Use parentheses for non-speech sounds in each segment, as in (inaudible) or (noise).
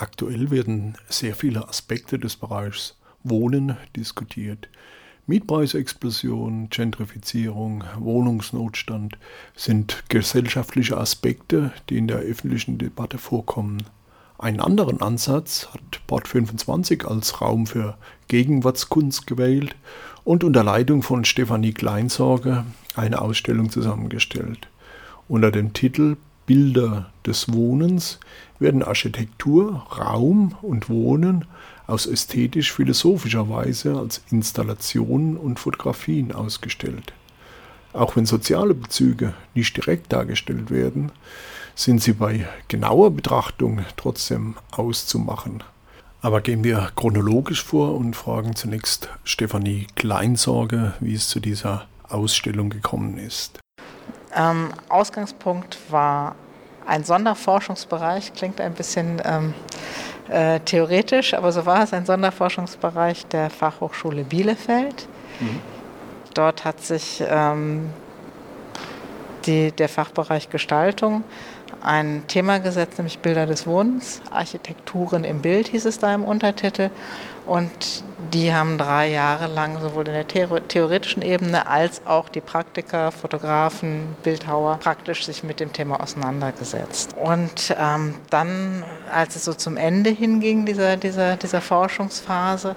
Aktuell werden sehr viele Aspekte des Bereichs Wohnen diskutiert. Mietpreisexplosion, Gentrifizierung, Wohnungsnotstand sind gesellschaftliche Aspekte, die in der öffentlichen Debatte vorkommen. Einen anderen Ansatz hat Bord 25 als Raum für Gegenwartskunst gewählt und unter Leitung von Stefanie Kleinsorge eine Ausstellung zusammengestellt. Unter dem Titel Bilder des Wohnens werden Architektur, Raum und Wohnen aus ästhetisch-philosophischer Weise als Installationen und Fotografien ausgestellt. Auch wenn soziale Bezüge nicht direkt dargestellt werden, sind sie bei genauer Betrachtung trotzdem auszumachen. Aber gehen wir chronologisch vor und fragen zunächst Stefanie Kleinsorge, wie es zu dieser Ausstellung gekommen ist. Ähm, Ausgangspunkt war ein Sonderforschungsbereich, klingt ein bisschen ähm, äh, theoretisch, aber so war es, ein Sonderforschungsbereich der Fachhochschule Bielefeld. Mhm. Dort hat sich ähm, die, der Fachbereich Gestaltung ein Thema gesetzt, nämlich Bilder des Wohnens, Architekturen im Bild hieß es da im Untertitel. Und die haben drei Jahre lang sowohl in der theoretischen Ebene als auch die Praktiker, Fotografen, Bildhauer praktisch sich mit dem Thema auseinandergesetzt. Und ähm, dann, als es so zum Ende hinging, dieser, dieser, dieser Forschungsphase,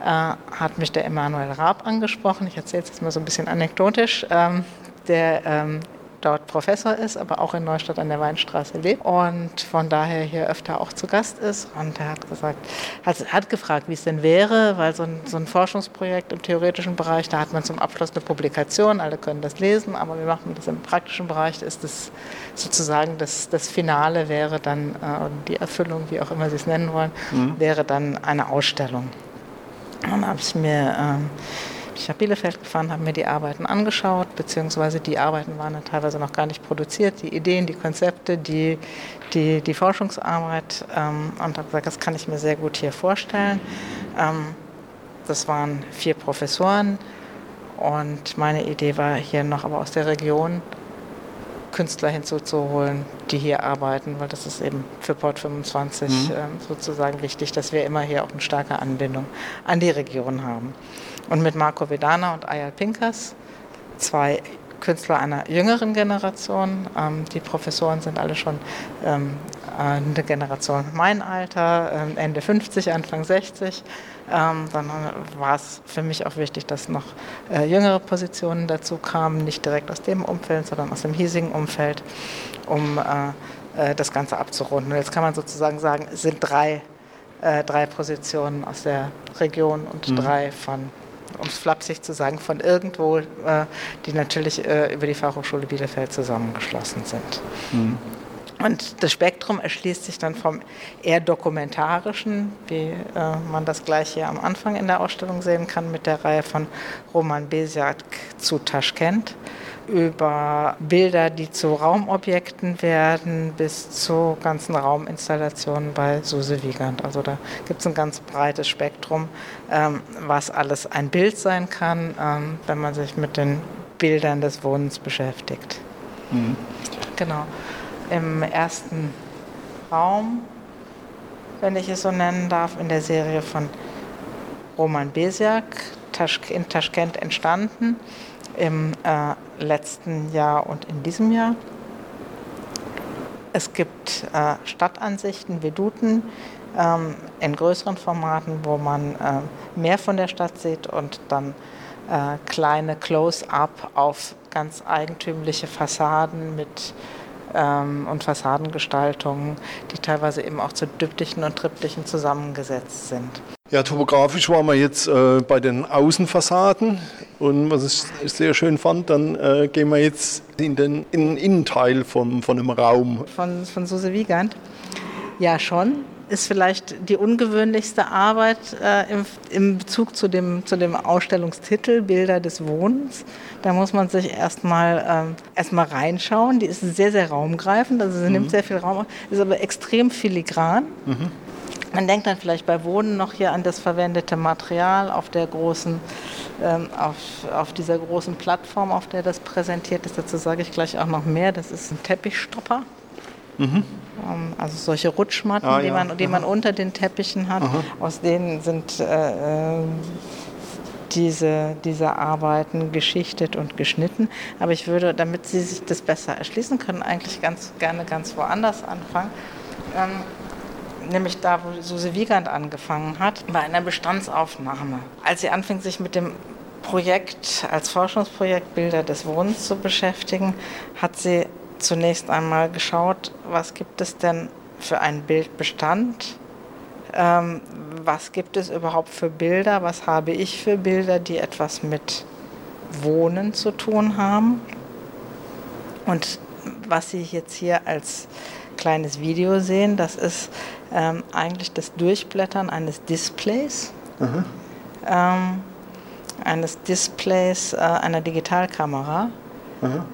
äh, hat mich der Emanuel Raab angesprochen. Ich erzähle es jetzt mal so ein bisschen anekdotisch. Ähm, der ähm, dort Professor ist, aber auch in Neustadt an der Weinstraße lebt und von daher hier öfter auch zu Gast ist. Und er hat gesagt, hat, hat gefragt, wie es denn wäre, weil so ein, so ein Forschungsprojekt im theoretischen Bereich, da hat man zum Abschluss eine Publikation, alle können das lesen, aber wie macht man das im praktischen Bereich? Ist das sozusagen das, das Finale wäre dann, äh, die Erfüllung, wie auch immer Sie es nennen wollen, mhm. wäre dann eine Ausstellung. Und dann habe ich mir ähm, ich nach Bielefeld gefahren, habe mir die Arbeiten angeschaut, beziehungsweise die Arbeiten waren dann teilweise noch gar nicht produziert, die Ideen, die Konzepte, die, die, die Forschungsarbeit ähm, und habe gesagt, das kann ich mir sehr gut hier vorstellen. Ähm, das waren vier Professoren und meine Idee war hier noch aber aus der Region Künstler hinzuzuholen, die hier arbeiten, weil das ist eben für Port 25 mhm. äh, sozusagen wichtig, dass wir immer hier auch eine starke Anbindung an die Region haben. Und mit Marco Vedana und Ayal Pinkas, zwei Künstler einer jüngeren Generation. Ähm, die Professoren sind alle schon ähm, eine Generation mein Alter, ähm, Ende 50, Anfang 60. Ähm, dann war es für mich auch wichtig, dass noch äh, jüngere Positionen dazu kamen, nicht direkt aus dem Umfeld, sondern aus dem hiesigen Umfeld, um äh, äh, das Ganze abzurunden. Und jetzt kann man sozusagen sagen, es sind drei, äh, drei Positionen aus der Region und mhm. drei von um es flapsig zu sagen, von irgendwo, äh, die natürlich äh, über die Fachhochschule Bielefeld zusammengeschlossen sind. Mhm. Und das Spektrum erschließt sich dann vom eher dokumentarischen, wie äh, man das gleich hier am Anfang in der Ausstellung sehen kann, mit der Reihe von Roman Besiak zu Taschkent über Bilder, die zu Raumobjekten werden, bis zu ganzen Rauminstallationen bei Suse Wiegand. Also da gibt es ein ganz breites Spektrum, ähm, was alles ein Bild sein kann, ähm, wenn man sich mit den Bildern des Wohnens beschäftigt. Mhm. Genau. Im ersten Raum, wenn ich es so nennen darf, in der Serie von Roman Besiak, in Taschkent entstanden im äh, letzten Jahr und in diesem Jahr. Es gibt äh, Stadtansichten, Veduten ähm, in größeren Formaten, wo man äh, mehr von der Stadt sieht und dann äh, kleine Close-up auf ganz eigentümliche Fassaden mit ähm, und Fassadengestaltungen, die teilweise eben auch zu Düptichen und Triptychen zusammengesetzt sind. Ja, topografisch waren wir jetzt äh, bei den Außenfassaden und was ich sehr schön fand, dann äh, gehen wir jetzt in den, in den Innenteil vom, von einem Raum. Von, von Suse Wiegand? Ja, schon. Ist vielleicht die ungewöhnlichste Arbeit äh, im, im Bezug zu dem, zu dem Ausstellungstitel Bilder des Wohnens. Da muss man sich erstmal ähm, erstmal reinschauen. Die ist sehr, sehr raumgreifend, also sie mhm. nimmt sehr viel Raum, ist aber extrem filigran. Mhm man denkt dann vielleicht bei Wohnen noch hier an das verwendete Material auf der großen, ähm, auf, auf dieser großen Plattform, auf der das präsentiert ist. Dazu sage ich gleich auch noch mehr. Das ist ein Teppichstopper. Mhm. Ähm, also solche Rutschmatten, ah, die, ja. man, die man unter den Teppichen hat, Aha. aus denen sind äh, äh, diese, diese Arbeiten geschichtet und geschnitten. Aber ich würde, damit Sie sich das besser erschließen können, eigentlich ganz gerne ganz woanders anfangen. Ähm, nämlich da, wo Susi Wiegand angefangen hat, bei einer Bestandsaufnahme. Als sie anfing, sich mit dem Projekt als Forschungsprojekt Bilder des Wohnens zu beschäftigen, hat sie zunächst einmal geschaut, was gibt es denn für einen Bildbestand, ähm, was gibt es überhaupt für Bilder, was habe ich für Bilder, die etwas mit Wohnen zu tun haben. Und was Sie jetzt hier als kleines Video sehen, das ist ähm, eigentlich das Durchblättern eines Displays. Ähm, eines Displays äh, einer Digitalkamera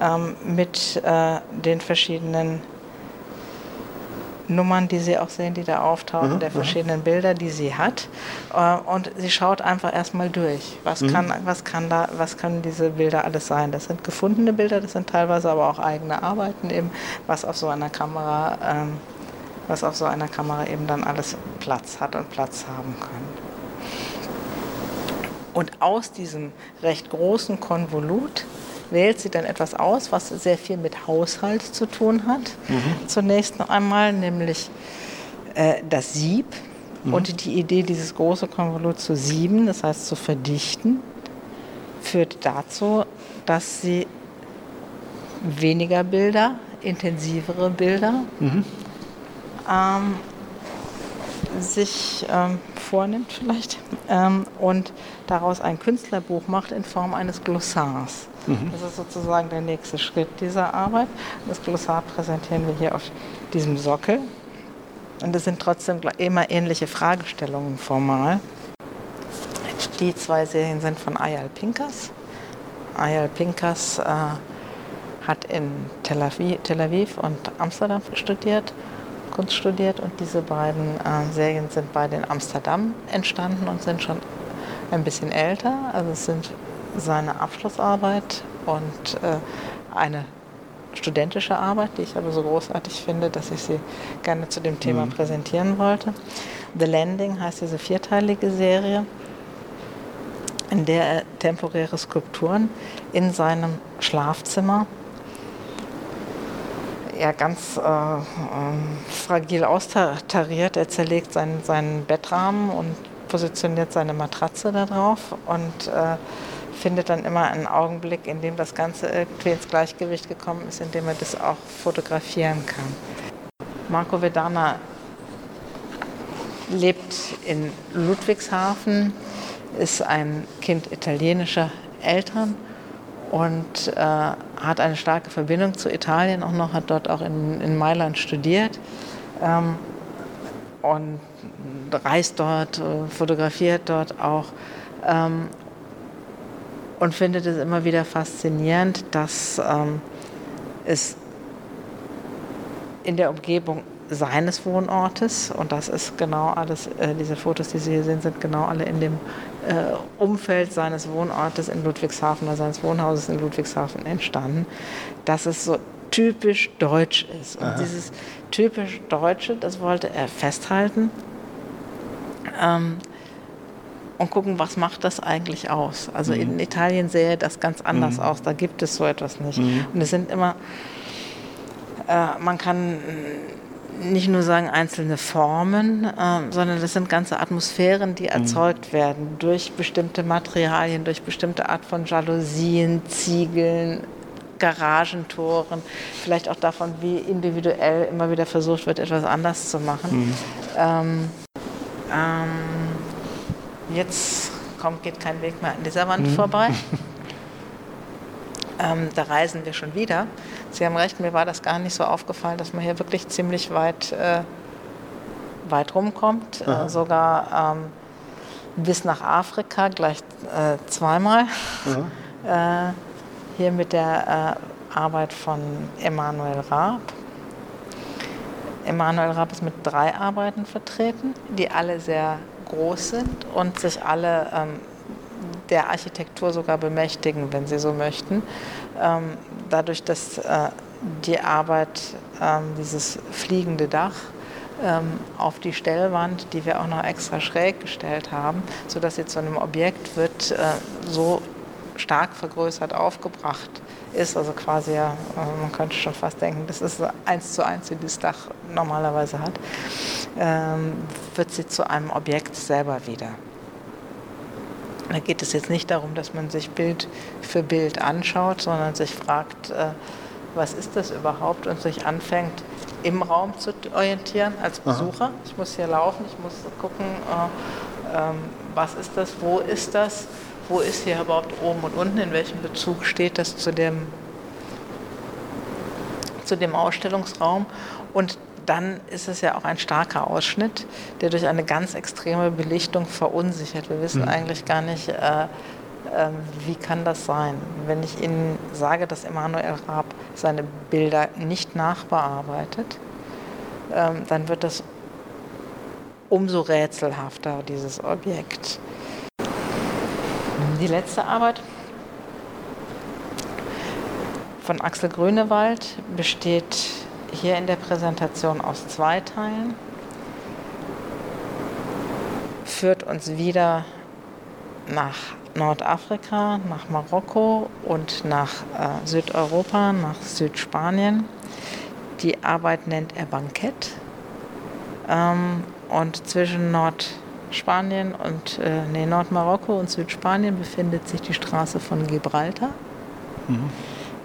ähm, mit äh, den verschiedenen Nummern, die Sie auch sehen, die da auftauchen, mhm. der verschiedenen Bilder, die sie hat. Äh, und sie schaut einfach erstmal durch. Was, mhm. kann, was, kann da, was können diese Bilder alles sein? Das sind gefundene Bilder, das sind teilweise aber auch eigene Arbeiten, eben, was auf so einer Kamera, ähm, was auf so einer Kamera eben dann alles Platz hat und Platz haben kann. Und aus diesem recht großen Konvolut wählt sie dann etwas aus, was sehr viel mit Haushalt zu tun hat. Mhm. Zunächst noch einmal, nämlich äh, das Sieb mhm. und die Idee, dieses große Konvolut zu sieben, das heißt zu verdichten, führt dazu, dass sie weniger Bilder, intensivere Bilder mhm. ähm, sich ähm, vornimmt vielleicht ähm, und daraus ein Künstlerbuch macht in Form eines Glossars. Mhm. Das ist sozusagen der nächste Schritt dieser Arbeit. Das Glossar präsentieren wir hier auf diesem Sockel. Und es sind trotzdem immer ähnliche Fragestellungen formal. Die zwei Serien sind von Ayal Pinkas. Ayal Pinkas äh, hat in Tel Aviv, Tel Aviv, und Amsterdam studiert, Kunst studiert und diese beiden äh, Serien sind beide in Amsterdam entstanden und sind schon ein bisschen älter. Also es sind seine Abschlussarbeit und äh, eine studentische Arbeit, die ich aber so großartig finde, dass ich sie gerne zu dem Thema mhm. präsentieren wollte. The Landing heißt diese vierteilige Serie, in der er temporäre Skulpturen in seinem Schlafzimmer ja ganz äh, äh, fragil austariert. Er zerlegt seinen, seinen Bettrahmen und positioniert seine Matratze da drauf und äh, findet dann immer einen Augenblick, in dem das Ganze irgendwie ins Gleichgewicht gekommen ist, in dem er das auch fotografieren kann. Marco Vedana lebt in Ludwigshafen, ist ein Kind italienischer Eltern und äh, hat eine starke Verbindung zu Italien auch noch, hat dort auch in, in Mailand studiert ähm, und reist dort, äh, fotografiert dort auch ähm, und findet es immer wieder faszinierend, dass ähm, es in der Umgebung seines Wohnortes, und das ist genau alles, äh, diese Fotos, die Sie hier sehen, sind genau alle in dem äh, Umfeld seines Wohnortes in Ludwigshafen oder seines Wohnhauses in Ludwigshafen entstanden, dass es so typisch deutsch ist. Und Aha. dieses typisch Deutsche, das wollte er festhalten. Ähm, und gucken, was macht das eigentlich aus. Also mhm. in Italien sähe das ganz anders mhm. aus, da gibt es so etwas nicht. Mhm. Und es sind immer, äh, man kann nicht nur sagen einzelne Formen, äh, sondern das sind ganze Atmosphären, die mhm. erzeugt werden durch bestimmte Materialien, durch bestimmte Art von Jalousien, Ziegeln, Garagentoren, vielleicht auch davon, wie individuell immer wieder versucht wird, etwas anders zu machen. Mhm. Ähm, ähm, Jetzt kommt, geht kein Weg mehr an dieser Wand mhm. vorbei. (laughs) Ähm, da reisen wir schon wieder. Sie haben recht, mir war das gar nicht so aufgefallen, dass man hier wirklich ziemlich weit, äh, weit rumkommt. Äh, sogar ähm, bis nach Afrika gleich äh, zweimal. (laughs) Äh, hier mit der äh, Arbeit von Emanuel Raab. Emanuel Raab ist mit drei Arbeiten vertreten, die alle sehr groß sind und sich alle ähm, der Architektur sogar bemächtigen, wenn sie so möchten. Ähm, dadurch, dass äh, die Arbeit, ähm, dieses fliegende Dach ähm, auf die Stellwand, die wir auch noch extra schräg gestellt haben, sodass sie zu einem Objekt wird, äh, so stark vergrößert aufgebracht ist. Also quasi, ja, äh, man könnte schon fast denken, das ist eins zu eins, wie das Dach normalerweise hat, wird sie zu einem Objekt selber wieder. Da geht es jetzt nicht darum, dass man sich Bild für Bild anschaut, sondern sich fragt, äh, was ist das überhaupt und sich anfängt im Raum zu orientieren als Besucher. Aha. Ich muss hier laufen, ich muss gucken, äh, ähm, was ist das, wo ist das, wo ist hier überhaupt oben und unten, in welchem Bezug steht das zu dem, zu dem Ausstellungsraum. Und dann ist es ja auch ein starker Ausschnitt, der durch eine ganz extreme Belichtung verunsichert. Wir wissen mhm. eigentlich gar nicht, äh, äh, wie kann das sein. Wenn ich Ihnen sage, dass Emanuel Raab seine Bilder nicht nachbearbeitet, äh, dann wird das umso rätselhafter, dieses Objekt. Die letzte Arbeit von Axel Grünewald besteht hier in der Präsentation aus zwei Teilen. Führt uns wieder nach Nordafrika, nach Marokko und nach äh, Südeuropa, nach Südspanien. Die Arbeit nennt er Bankett. Ähm, und zwischen Nordspanien und äh, nee, Nordmarokko und Südspanien befindet sich die Straße von Gibraltar. Mhm.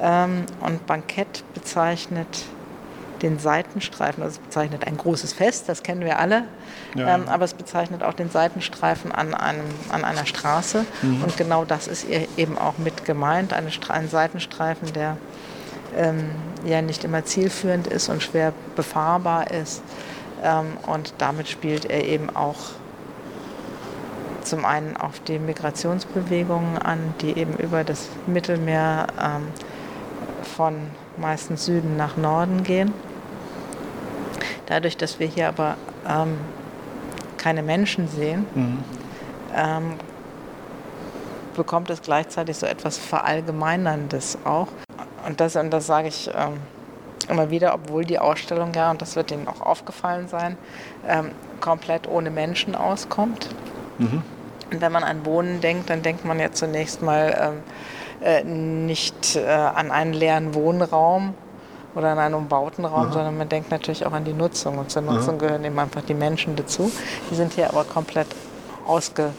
Ähm, und Bankett bezeichnet den Seitenstreifen, also es bezeichnet ein großes Fest, das kennen wir alle, ja. ähm, aber es bezeichnet auch den Seitenstreifen an, einem, an einer Straße. Mhm. Und genau das ist eben auch mit gemeint, eine, ein Seitenstreifen, der ähm, ja nicht immer zielführend ist und schwer befahrbar ist. Ähm, und damit spielt er eben auch zum einen auf die Migrationsbewegungen an, die eben über das Mittelmeer ähm, von meistens Süden nach Norden gehen. Dadurch, dass wir hier aber ähm, keine Menschen sehen, mhm. ähm, bekommt es gleichzeitig so etwas Verallgemeinerndes auch. Und das, und das sage ich ähm, immer wieder, obwohl die Ausstellung ja, und das wird Ihnen auch aufgefallen sein, ähm, komplett ohne Menschen auskommt. Mhm. Und wenn man an Wohnen denkt, dann denkt man ja zunächst mal ähm, äh, nicht äh, an einen leeren Wohnraum, oder in einem umbauten Raum, Aha. sondern man denkt natürlich auch an die Nutzung. Und zur Nutzung Aha. gehören eben einfach die Menschen dazu. Die sind hier aber komplett ausge,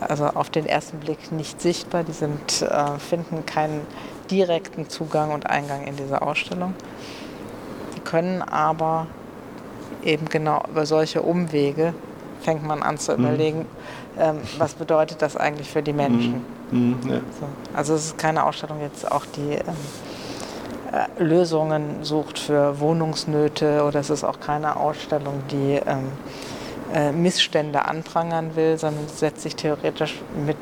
also auf den ersten Blick nicht sichtbar. Die sind, äh, finden keinen direkten Zugang und Eingang in diese Ausstellung. Die können aber eben genau über solche Umwege fängt man an zu mhm. überlegen, ähm, was bedeutet das eigentlich für die Menschen. Mhm. Mhm, ja. so. Also es ist keine Ausstellung jetzt auch, die ähm, äh, Lösungen sucht für Wohnungsnöte oder es ist auch keine Ausstellung, die ähm, äh, Missstände anprangern will, sondern setzt sich theoretisch mit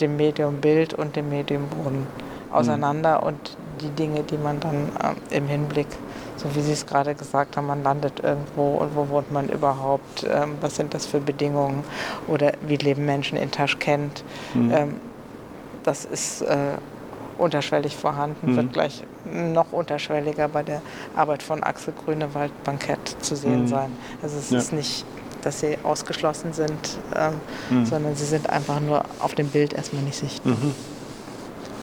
dem Medium Bild und dem Medium Wohnen auseinander mhm. und die Dinge, die man dann äh, im Hinblick, so wie Sie es gerade gesagt haben, man landet irgendwo und wo wohnt man überhaupt, ähm, was sind das für Bedingungen oder wie leben Menschen in Taschkent. Mhm. Ähm, das ist äh, unterschwellig vorhanden, mhm. wird gleich noch unterschwelliger bei der Arbeit von Axel Grünewald Bankett zu sehen mhm. sein. Also es ja. ist nicht, dass sie ausgeschlossen sind, ähm, mhm. sondern sie sind einfach nur auf dem Bild erstmal nicht sichtbar. Mhm.